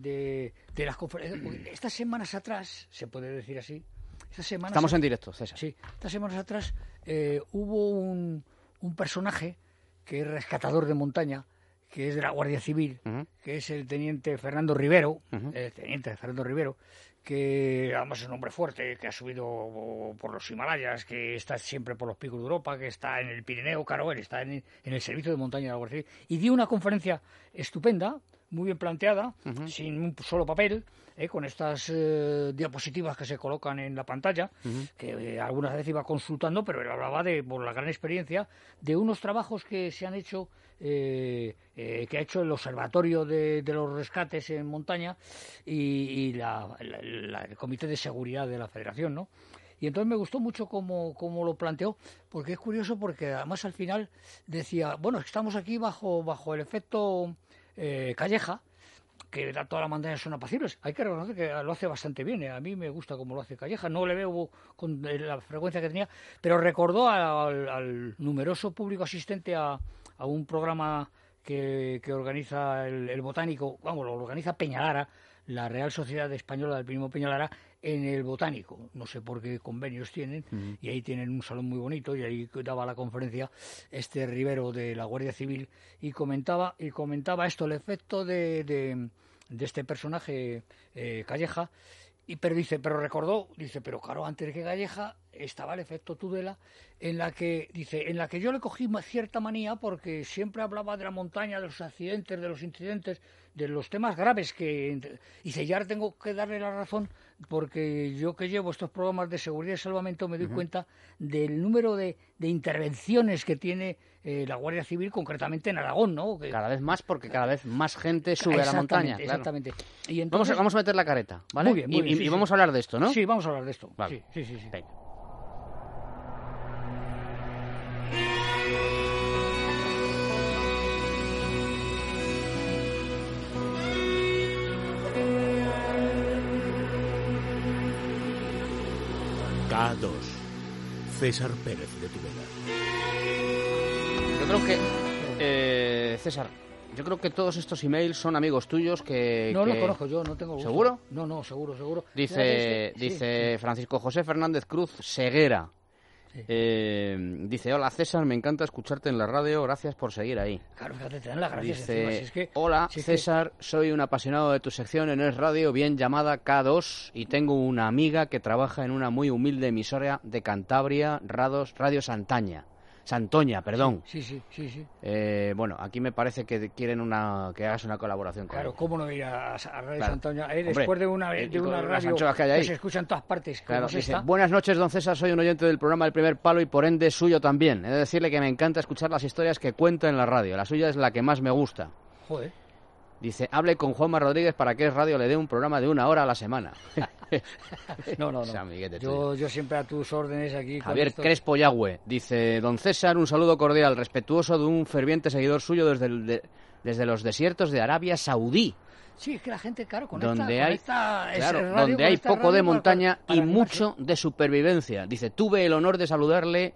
de, de las conferencias. Estas semanas atrás, se puede decir así, estas semanas Estamos en directo, César. Sí, estas semanas atrás eh, hubo un, un personaje que es rescatador de montaña, que es de la Guardia Civil, que es el teniente Fernando Rivero, el teniente Fernando Rivero, que además es un hombre fuerte, que ha subido por los Himalayas, que está siempre por los picos de Europa, que está en el Pirineo, claro, él está en, en el servicio de montaña de la Guardia Civil, y dio una conferencia estupenda, muy bien planteada, sin un solo papel, eh, con estas eh, diapositivas que se colocan en la pantalla, que eh, algunas veces iba consultando, pero él hablaba de, por la gran experiencia, de unos trabajos que se han hecho, que ha hecho el Observatorio de, de los Rescates en Montaña y, y la- la- la- el Comité de Seguridad de la Federación, ¿no? Y entonces me gustó mucho cómo, cómo lo planteó, porque es curioso porque además al final decía, bueno, estamos aquí bajo, bajo el efecto eh, Calleja, que da toda la montaña son apacibles. Hay que reconocer que lo hace bastante bien. eh. A mí me gusta cómo lo hace Calleja. No le veo con eh, la frecuencia que tenía, pero recordó al, al numeroso público asistente a un programa que, que organiza el, el botánico, vamos, lo organiza Peñalara, la Real Sociedad Española del Primo Peñalara, en el botánico. No sé por qué convenios tienen, y ahí tienen un salón muy bonito, y ahí daba la conferencia este Rivero de la Guardia Civil, y comentaba, y comentaba esto, el efecto de, de, de este personaje eh, Calleja, y pero dice, pero recordó, dice, pero claro, antes de que Calleja estaba el efecto Tudela, en la que, dice, en la que yo le cogí cierta manía porque siempre hablaba de la montaña, de los accidentes, de los incidentes, de los temas graves que dice, ya tengo que darle la razón porque yo que llevo estos programas de seguridad y salvamento me doy cuenta del número de, de intervenciones que tiene eh, la Guardia Civil, concretamente en Aragón, ¿no? Que- Cada vez más porque cada vez más gente sube a la montaña. claro. Exactamente. Y Vamos, entonces, a, vamos a meter la careta, ¿vale? Muy bien, muy y, bien, y- sí, y sí. vamos a hablar de esto, ¿no? Sí, vamos a hablar de esto. Vale. Sí, sí, sí. sí. Venga. César Pérez de Tudela. Yo creo que, eh, César, yo creo que todos estos emails son amigos tuyos que... No que- lo conozco yo, no tengo gusto. ¿Seguro? No, no, seguro, seguro. Dice, este- sí, dice Francisco José Fernández Cruz Eh, dice, hola César, me encanta escucharte en la radio, gracias por seguir ahí. Claro, fíjate, te dan las gracias Dice, encima, si es que- hola si es que- César, soy un apasionado de tu sección en Es Radio, bien llamada K2, y tengo una amiga que trabaja en una muy humilde emisora de Cantabria, Rados, Radio Santaña. Santoña, perdón. Sí, sí, sí, sí. Eh, bueno, aquí me parece que quieren una que hagas una colaboración con Claro. ¿cómo no ir a, a Radio Claro. Santoña? Eh, Hombre, después de una, de una radio que hay ahí. se escucha en todas partes, Claro, dice, buenas noches, don César, soy un oyente del programa El Primer Palo y por ende suyo también. He de decirle que me encanta escuchar las historias que cuenta en la radio. La suya es la que más me gusta. Joder. Dice, hable con Juanma Rodríguez para que Es Radio le dé un programa de una hora a la semana. No, no, no. Yo, yo siempre a tus órdenes aquí. con Javier esto. Crespo Yagüe dice, don César, un saludo cordial, respetuoso de un ferviente seguidor suyo desde, el de- desde los desiertos de Arabia Saudí, Sí, es que la gente, claro, conecta, donde hay, conecta ese claro, radio, donde hay poco de montaña para y mucho de supervivencia. Dice, tuve el honor de saludarle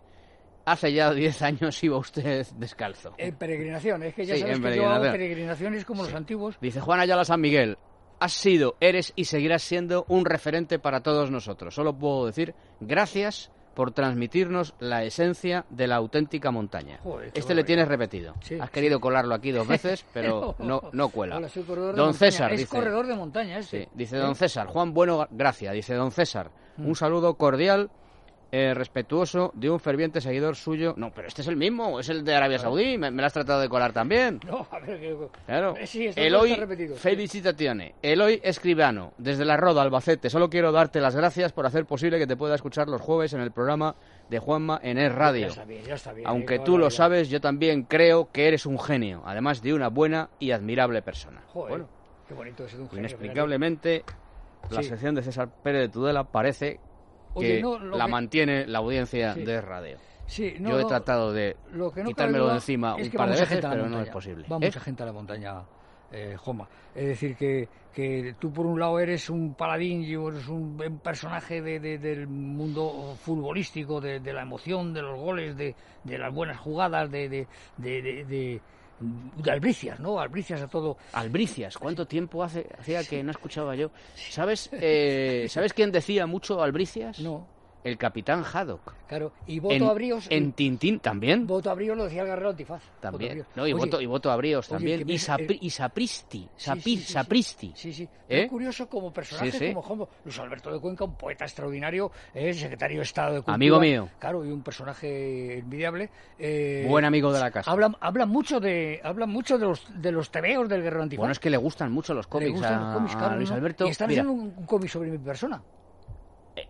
hace ya 10 años, iba usted descalzo. En peregrinación, es que ya Sí, sabes que yo hago peregrinaciones como los antiguos. Dice Juan Ayala San Miguel, has sido, eres y seguirás siendo un referente para todos nosotros. Solo puedo decir gracias por transmitirnos la esencia de la auténtica montaña. Joder, este le tienes repetido. Sí, has querido colarlo aquí dos veces, pero no, no cuela. Hola, soy corredor de Don montaña. César es dice, corredor de montaña este. Sí, dice ¿Eh? don César, Juan Bueno, gracias. Dice don César, Mm. un saludo cordial, eh, respetuoso de un ferviente seguidor suyo. No, pero este es el mismo, es el de Arabia Saudí, me, me lo has tratado de colar también. No, a ver, que... Claro. Eh, sí, Eloy, repetido. felicitaciones. Eloy Escribano, desde la Roda, Albacete. Solo quiero darte las gracias por hacer posible que te pueda escuchar los jueves en el programa de Juanma en Es Radio. Ya está bien, ya está bien. Aunque eh, tú lo sabes, yo también creo que eres un genio, además de una buena y admirable persona. Joder, Bueno, qué bonito es un genio, inexplicablemente, la Sí. sección de César Pérez de Tudela parece Oye, que no, la que- mantiene la audiencia Sí. de radio. Sí, no, Yo he tratado de lo que no cabe quitármelo de encima un par de veces, pero no es posible. Va ¿Eh? mucha gente a la montaña, eh, Joma. Es decir, que, que tú por un lado eres un paladín y eres un, un personaje de- de- del mundo futbolístico, de, de la emoción, de los goles, de, de las buenas jugadas, de, de, albricias, ¿no? Albricias a todo. Albricias, ¿cuánto tiempo hace hacía que no escuchaba yo? ¿Sabes, eh, ¿Sabes quién decía mucho albricias? No. El capitán Haddock. Claro, y voto En, a Bríos. en Tintín también. Voto a Bríos lo decía el guerrero antifaz. Voto a También. Bríos. No, y, Oye, voto, y voto a Bríos oye, también. me- y, Sapri- eh, y Sapristi. Sí, Sapi- sí, sí, sí. Sapristi. Sí, sí. ¿Eh? Es curioso como personaje, como como Luis Alberto de Cuenca, un poeta extraordinario, eh, secretario de Estado de Cultura. Amigo mío. Claro, y un personaje envidiable. eh, Buen amigo de la casa. Habla, habla mucho de habla mucho de los de los tebeos del guerrero antifaz. Bueno, es que le gustan mucho los Le cómics gustan a, los cómics, a claro, Luis ¿no? Alberto. Y están Mira, haciendo un, un cómic sobre mi persona.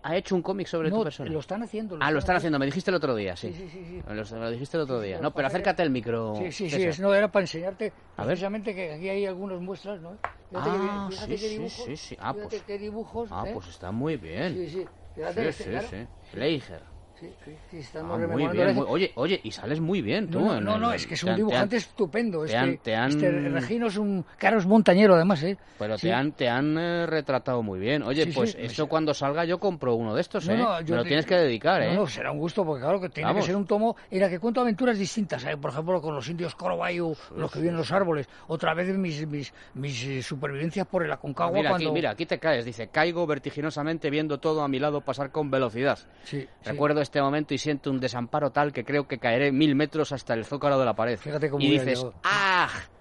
Ha hecho un cómic sobre no, tu persona. lo están haciendo. Ah, lo están haciendo, me dijiste el otro día, sí. Sí, sí, sí, Lo, lo dijiste el otro día. No, pero acércate al micro. Sí, sí, sí, es, no, era para enseñarte A ver. precisamente que aquí hay algunas muestras, ¿no? Fíjate Ah, que, fíjate sí, qué dibujos, sí, sí. Ah, pues- qué dibujos, Ah, ¿eh? pues está muy bien. Sí, sí, fíjate, Sí, sí, claro. sí. Leiger. Sí, sí, sí, Ah, estamos muy bien. muy- Oye, oye, y sales muy bien tú. No, no, el- no, es que es un han- te han- dibujante estupendo. te han- este, te han- este Regino es un... Claro, es montañero además, ¿eh? Pero Sí. te han, te han eh, retratado muy bien. Oye, Sí, pues esto cuando salga yo compro uno de estos, No, ¿eh? no, yo Me lo tienes que dedicar, ¿eh? No, será un gusto porque claro que tiene Vamos. que ser un tomo en el que cuento aventuras distintas, ¿eh? por ejemplo con los indios Corobayu, los que viven en los árboles, otra vez mis, mis, mis eh, supervivencias por el Aconcagua mira, cuando... aquí, mira, aquí te caes. Dice, caigo vertiginosamente viendo todo a mi lado pasar con velocidad. Sí. Recuerdo este momento y siento un desamparo tal que creo que caeré mil metros hasta el zócalo de la pared. Fíjate cómo y dices, llegado.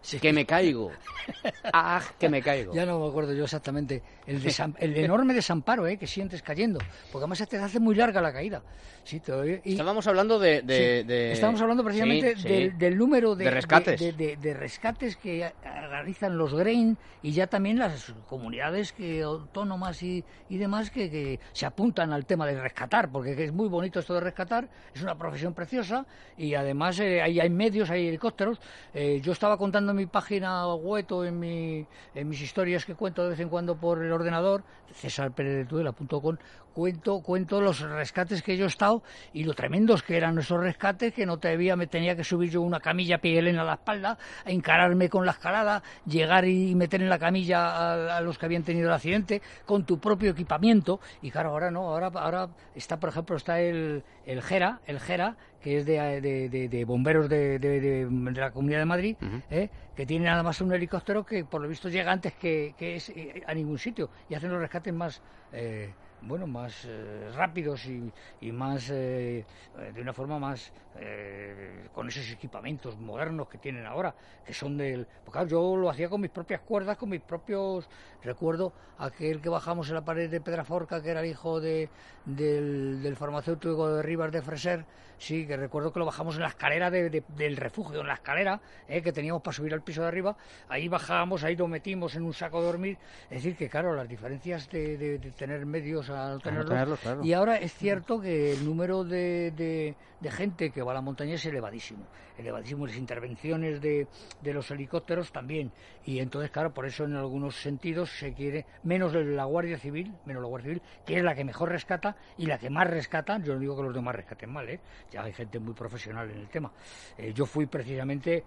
¡Ah! Que me caigo. ¡ah! Que me caigo. Ya no me acuerdo yo exactamente el, desam- el enorme desamparo ¿eh? que sientes cayendo, porque además se te hace muy larga la caída. Sí, te- y- Estábamos hablando de... de- Sí, de- Estábamos hablando precisamente Sí, sí. del, del número de, De rescates. de, de- de rescates que realizan los GRAIN y ya también las comunidades que, autónomas y, y demás que, que se apuntan al tema de rescatar, porque es muy bonito esto de rescatar, es una profesión preciosa y además eh, hay, hay medios, hay helicópteros. Eh, yo estaba contando en mi página web o en, mi, en mis historias que cuento de vez en cuando por el ordenador, cesarpereztudela.com, cuento, cuento los rescates que yo he estado y lo tremendos que eran esos rescates, que no te debía, me tenía que subir yo una camilla pielena a la espalda, a encararme con la escalada, llegar y meter en la camilla a, a los que habían tenido el accidente, con tu propio equipamiento, y claro, ahora no, ahora, ahora está, por ejemplo, está el, el GERA, el GERA, que es de, de- de- de bomberos de, de- de- de la Comunidad de Madrid, ¿eh? que tiene nada más un helicóptero que por lo visto llega antes que, que es, eh, a ningún sitio y hacen los rescates más eh, bueno más eh, rápidos y, y más eh, de una forma más eh, con esos equipamientos modernos que tienen ahora que son del porque claro, yo lo hacía con mis propias cuerdas con mis propios recuerdo aquel que bajamos en la pared de Pedraforca que era el hijo de del, farmacéutico de Rivas de Freser sí que recuerdo que lo bajamos en la escalera de- de- del refugio en la escalera que teníamos para subir al piso de arriba ahí bajábamos ahí lo metimos en un saco de dormir es decir que claro las diferencias de- de tener medios a no tenerlos, tenerlos, claro. y ahora es cierto que el número de, de- de gente que va a la montaña es elevadísimo. Elevadísimo. Las intervenciones de, de los helicópteros también. Y entonces claro por eso en algunos sentidos se quiere menos la Guardia Civil menos la Guardia Civil que es la que mejor rescata y la que más rescata. Yo no digo que los demás rescaten mal ¿eh? ya hay gente muy profesional en el tema. Eh, yo fui precisamente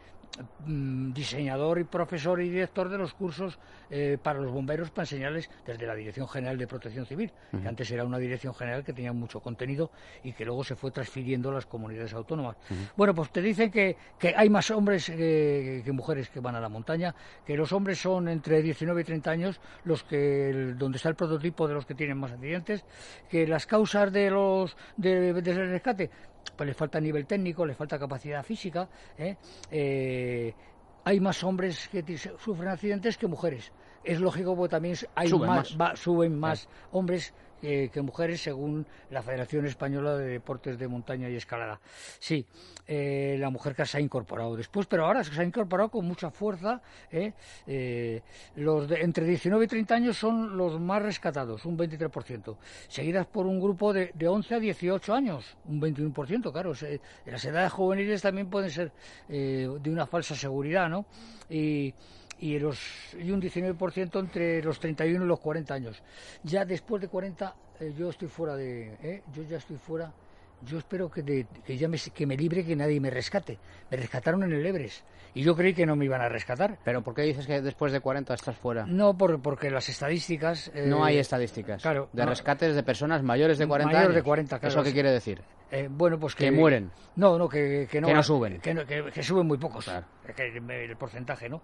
diseñador y profesor y director de los cursos eh, para los bomberos para enseñarles desde la Dirección General de Protección Civil, que antes era una dirección general que tenía mucho contenido y que luego se fue transfiriendo a las comunidades autónomas. Bueno, pues te dicen que, que hay más hombres que, que mujeres que van a la montaña, que los hombres son entre 19 y 30 años los que el- donde está el prototipo de los que tienen más accidentes, que las causas de los de, del rescate pues les falta nivel técnico, les falta capacidad física. ¿eh? Eh, hay más hombres que sufren accidentes que mujeres. Es lógico porque también hay Suben más, más. va- suben más hombres que, mujeres según la Federación Española de Deportes de Montaña y Escalada. Sí, eh, la mujer que se ha incorporado después, pero ahora se ha incorporado con mucha fuerza. ¿eh? Eh, los de entre 19 y 30 años son los más rescatados, un 23%, seguidas por un grupo de, de 11 a 18 años, un 21%, claro. las edades juveniles también pueden ser de una falsa seguridad, ¿no? Y, y, los, y un 19% entre los 31 y los 40 años. Ya después de 40 eh, yo estoy fuera de... ¿eh? Yo ya estoy fuera... Yo espero que, de- que ya me, que me libre, que nadie me rescate. Me rescataron en el Everest y yo creí que no me iban a rescatar. Pero ¿por qué dices que después de 40 estás fuera? No, por, porque las estadísticas... eh, No hay estadísticas claro, de no. rescates de personas mayores de 40 Mayores de años. 40, claro. ¿Eso qué quiere decir? Eh, bueno, pues que, mueren. No, no, que, que no, que no suben. Que, no, que, suben muy pocos. Claro. el porcentaje, ¿no?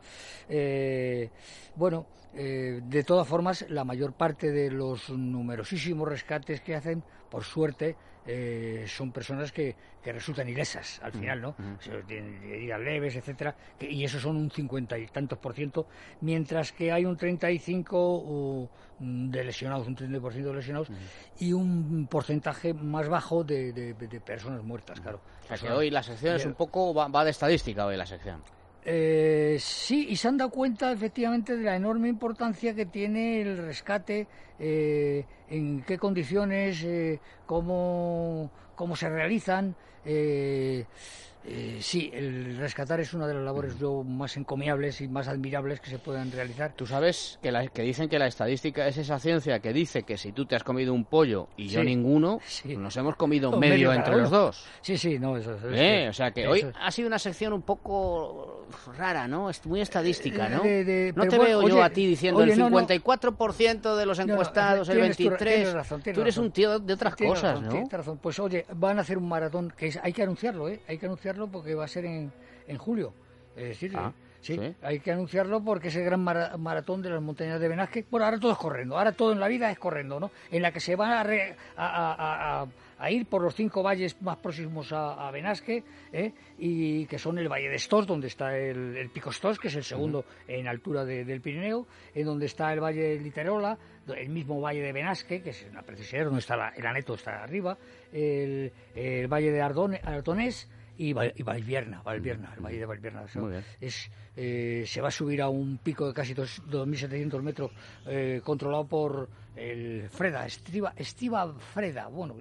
Eh, bueno, eh, de todas formas, la mayor parte de los numerosísimos rescates que hacen, por suerte, eh, son personas que, que, resultan ilesas al final, ¿no? Tienen heridas leves, etcétera, y eso son un cincuenta y tantos por ciento, mientras que hay un 35 de lesionados, un 30% de lesionados, y un porcentaje más bajo de, de, personas muertas, claro. O sea que hoy la sección es un poco, va, va de estadística hoy la sección. Eh, sí, y se han dado cuenta efectivamente de la enorme importancia que tiene el rescate, eh, en qué condiciones, eh, cómo, cómo se realizan. Eh, eh, sí, el rescatar es una de las labores más encomiables y más admirables que se puedan realizar. Tú sabes que, la, que dicen que la estadística es esa ciencia que dice que si tú te has comido un pollo y yo ninguno, nos hemos comido medio, entre los dos. Sí, sí, no, eso, eh, O sea que hoy ha sido una sección un poco rara, ¿no? Es muy estadística, ¿no? no te veo yo a ti diciendo el 54% de los encuestados, el 23%. tú eres un tío de otras cosas, ¿no? razón. Pues oye, van a hacer un maratón que hay que anunciarlo, ¿eh? Hay que anunciarlo porque va a ser en, en julio. Es decir, ah, sí, hay que anunciarlo porque es el gran maratón de las montañas de Benasque. Bueno, ahora todo es corriendo, ahora todo en la vida es corriendo, ¿no? En la que se va a, a, a, ir por los cinco valles más próximos a, Benasque, ¿eh? y que son el Valle de Stos, donde está el, Pico Stos, que es el segundo en altura del Pirineo, en donde está el Valle de Literola, el mismo Valle de Benasque, que es la precisión donde está el Aneto está arriba, el, Valle de Ardonés, y, Valvierna, Valvierna, el valle de Valvierna. Es, eh, se va a subir a un pico de casi 2.700 metros eh, controlado por el Freda, Estiva, Estiva Freda. Bueno,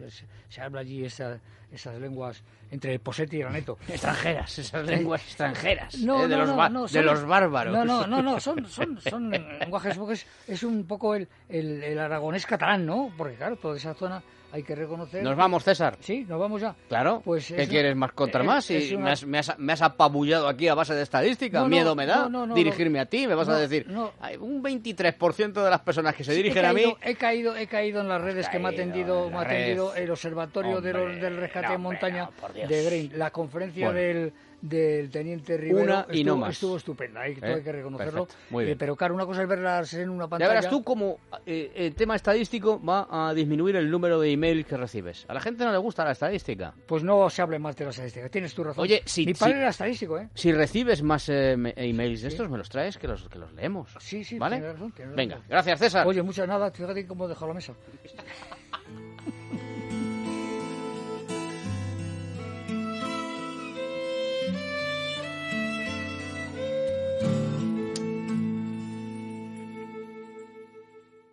se, habla allí esa, esas lenguas entre Posetti y el Aneto. Extranjeras, esas lenguas extranjeras. No, eh, de, los de los bárbaros. No, no, no, no son, son, son lenguajes, porque es, es un poco el, el, el aragonés catalán, ¿no? Porque claro, toda esa zona hay que reconocer. ¿Nos vamos, César? Sí, nos vamos ya. Claro. Pues ¿Qué quieres más contra más? Y me, has, me, has, me, has, apabullado aquí a base de estadística. Miedo me da dirigirme a ti. Me vas a decir, un 23% de las personas que se dirigen a mí. He caído, he caído en las redes que me ha atendido, me ha atendido el Observatorio del Rescate de Montaña de Green. La conferencia del del teniente Rivera y estuvo, no estuvo estupenda, hay, hay que reconocerlo. Eh, pero claro, una cosa es verlas en una pantalla. Ya verás tú como eh, el tema estadístico va a disminuir el número de emails que recibes. A la gente no le gusta la estadística. Pues no se hable más de la estadística, tienes tu razón. Oye, si, Mi padre era estadístico, ¿eh? Si recibes más eh, emails de estos, me los traes, que los, que los leemos. Sí, sí, ¿vale? razón, Venga, gracias César. Oye, muchas nada, fíjate cómo he dejado la mesa.